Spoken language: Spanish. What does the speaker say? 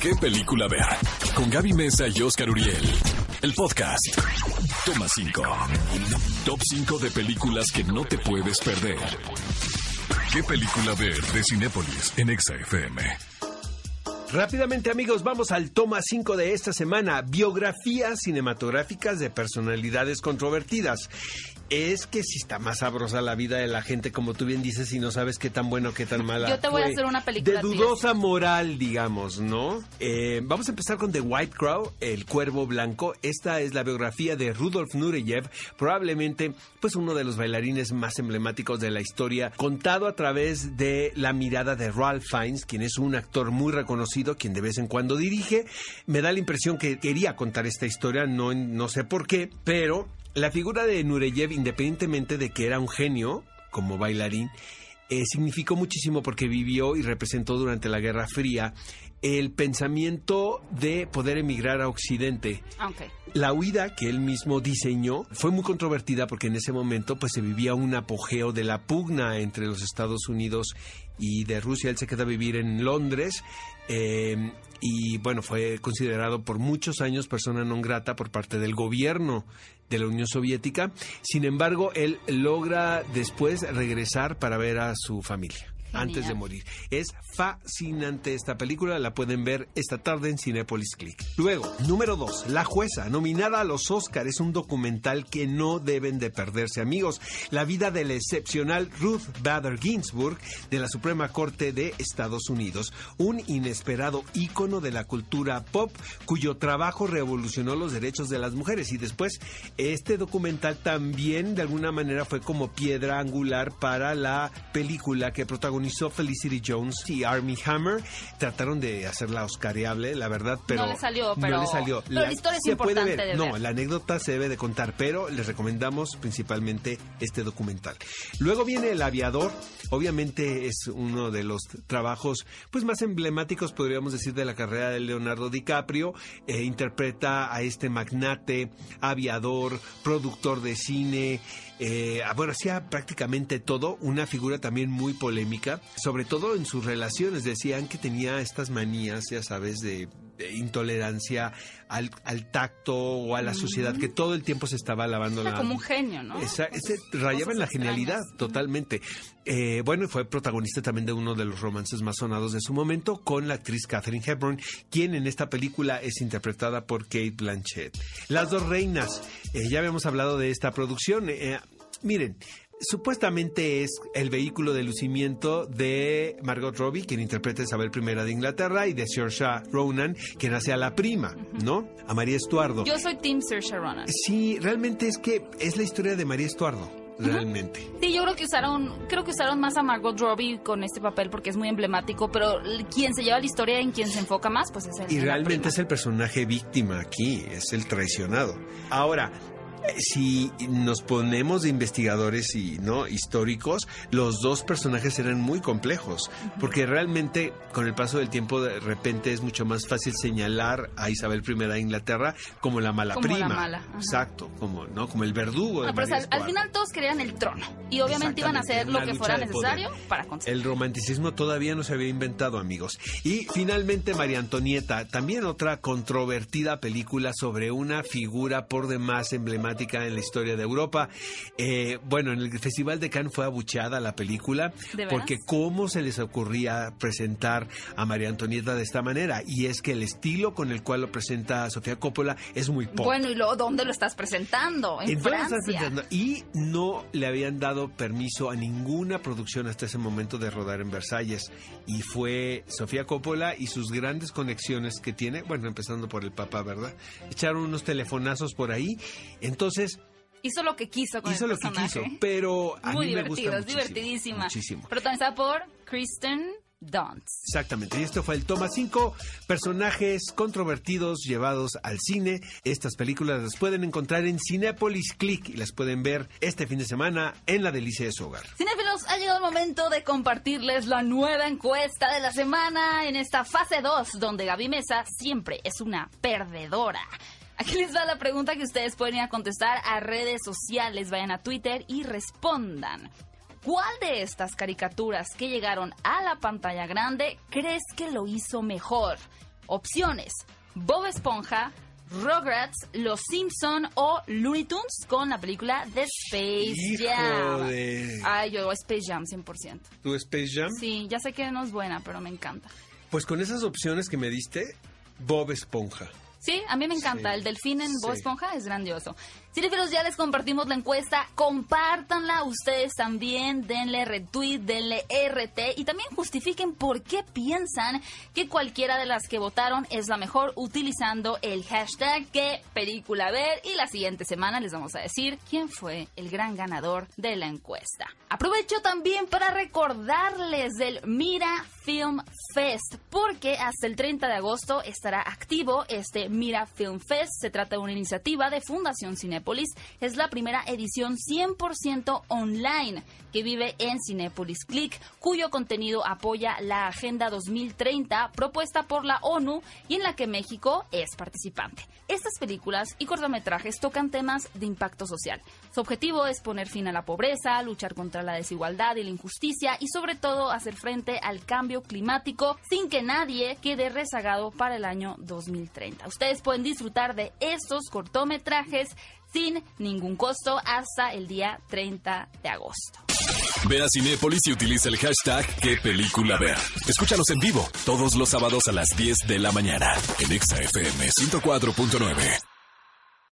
¿Qué película ver? Con Gaby Mesa y Oscar Uriel. El podcast. Toma 5. Top 5 de películas que no te puedes perder. ¿Qué película ver de Cinépolis en Exa FM? Rápidamente amigos, vamos al toma 5 de esta semana, biografías cinematográficas de personalidades controvertidas. Es que si está más sabrosa la vida de la gente, como tú bien dices, y no sabes qué tan bueno, qué tan mala. Yo te voy a hacer una película De dudosa moral, digamos, ¿no? Eh, vamos a empezar con The White Crow, El Cuervo Blanco. Esta es la biografía de Rudolf Nureyev, probablemente pues uno de los bailarines más emblemáticos de la historia, contado a través de la mirada de Ralph Fiennes, quien es un actor muy reconocido, quien de vez en cuando dirige. Me da la impresión que quería contar esta historia, no, no sé por qué, pero la figura de Nureyev, independientemente de que era un genio como bailarín, eh, significó muchísimo porque vivió y representó durante la Guerra Fría el pensamiento de poder emigrar a Occidente. Ah. La huida que él mismo diseñó fue muy controvertida porque en ese momento pues se vivía un apogeo de la pugna entre los Estados Unidos y de Rusia. Él se queda a vivir en Londres eh, y bueno, fue considerado por muchos años persona non grata por parte del gobierno de la Unión Soviética. Sin embargo, él logra después regresar para ver a su familia. Antes de morir. Es fascinante esta película, la pueden ver esta tarde en Cinepolis Click. Luego, número 2, La Jueza, nominada a los Oscars, es un documental que no deben de perderse, amigos. La vida de la excepcional Ruth Bader Ginsburg de la Suprema Corte de Estados Unidos, un inesperado ícono de la cultura pop cuyo trabajo revolucionó los derechos de las mujeres y después este documental también de alguna manera fue como piedra angular para la película que protagonizó Felicity Jones y Armie Hammer. Trataron de hacerla oscareable, la verdad, pero No le salió, no pero- le salió. pero la historia es se puede importante ver. de No, la anécdota se debe de contar, pero les recomendamos principalmente este documental. Luego viene El Aviador, obviamente es uno de los trabajos pues más emblemáticos, podríamos decir, de la carrera de Leonardo DiCaprio. Eh, interpreta a este magnate, aviador, productor de cine, eh, ah, bueno, hacía prácticamente todo, una figura también muy polémica, sobre todo en sus relaciones. Decían que tenía estas manías, ya sabes, de, de intolerancia al, al tacto o a la sociedad, que todo el tiempo se estaba lavando Era la como un genio, ¿no? esa- ese rayaba en la genialidad, extrañas. totalmente. Eh, bueno, fue protagonista también de uno de los romances más sonados de su momento con la actriz Catherine Hepburn, quien en esta película es interpretada por Kate Blanchett. Las dos reinas, eh, ya habíamos hablado de esta producción. eh, miren. Supuestamente es el vehículo de lucimiento de Margot Robbie, quien interpreta a Isabel I de Inglaterra, y de Saoirse Ronan, quien hace a la prima, ¿no? A María Estuardo. Yo soy Team Saoirse Ronan. Sí, realmente es que es la historia de María Estuardo, realmente. Sí, yo creo que usaron, creo que usaron más a Margot Robbie con este papel porque es muy emblemático, pero quien se lleva la historia en quien se enfoca más, pues es el. Y realmente prima. es el personaje víctima aquí, es el traicionado. Ahora, si nos ponemos de investigadores y no históricos, los dos personajes eran muy complejos, porque realmente con el paso del tiempo de repente es mucho más fácil señalar a Isabel I de Inglaterra como la mala Como la prima. mala, ajá. Exacto, como no, como el verdugo de Bueno, pero María al- al final todos querían el trono y obviamente iban a hacer lo que fuera necesario para conseguir. El romanticismo todavía no se había inventado, amigos. Y finalmente María Antonieta, también otra controvertida película sobre una figura por demás emblemática en la historia de Europa. Eh, bueno, en el Festival de Cannes fue abucheada la película porque cómo se les ocurría presentar a María Antonieta de esta manera. Y es que el estilo con el cual lo presenta Sofía Coppola es muy pop. Bueno, ¿y luego dónde lo estás presentando? En ¿En Francia. estás? Y no le habían dado permiso a ninguna producción hasta ese momento de rodar en Versalles. Y fue Sofía Coppola y sus grandes conexiones que tiene, bueno, empezando por el Papa, ¿verdad? Echaron unos telefonazos por ahí. Entonces, Hizo lo que quiso con hizo el lo que personaje. quiso, pero a Muy mí me divertido, gusta es muchísimo, divertidísima. Muchísimo. Protagonizada por Kristen Dunst. Exactamente, y esto fue el toma 5, personajes controvertidos llevados al cine. Estas películas las pueden encontrar en Cinepolis Click y las pueden ver este fin de semana en la delicia de su hogar. Cinéfilos, ha llegado el momento de compartirles la nueva encuesta de la semana en esta fase 2, donde Gaby Mesa siempre es una perdedora. Aquí les va la pregunta que ustedes pueden ir a contestar a redes sociales. Vayan a Twitter y respondan. ¿Cuál de estas caricaturas que llegaron a la pantalla grande crees que lo hizo mejor? Opciones: Bob Esponja, Rugrats, Los Simpson o Looney Tunes con la película The Space Jam. Ay, yo Space Jam 100%. ¿Tu Space Jam? Sí, ya sé que no es buena, pero me encanta. Pues con esas opciones que me diste, Bob Esponja. Sí, a mí me encanta. Sí. El delfín en Bob. Esponja es grandioso. Cinefilos, ya les compartimos la encuesta. Compártanla ustedes también. Denle retweet, denle RT y también justifiquen por qué piensan que cualquiera de las que votaron es la mejor utilizando el hashtag que película ver. Y la siguiente semana les vamos a decir quién fue el gran ganador de la encuesta. Aprovecho también para recordarles del Mira Film Fest, porque hasta el 30 de agosto estará activo este Mira Film Fest. Se trata de una iniciativa de Fundación Cinépolis. Es la primera edición 100% online que vive en Cinépolis Click, cuyo contenido apoya la Agenda 2030 propuesta por la ONU y en la que México es participante. Estas películas y cortometrajes tocan temas de impacto social. Su objetivo es poner fin a la pobreza, luchar contra la desigualdad y la injusticia y sobre todo hacer frente al cambio climático sin que nadie quede rezagado para el año 2030. Ustedes pueden disfrutar de estos cortometrajes sin ningún costo hasta el día 30 de agosto. Ve a Cinépolis y utiliza el hashtag qué película. Escúchanos en vivo todos los sábados a las 10 de la mañana en Exa FM 104.9.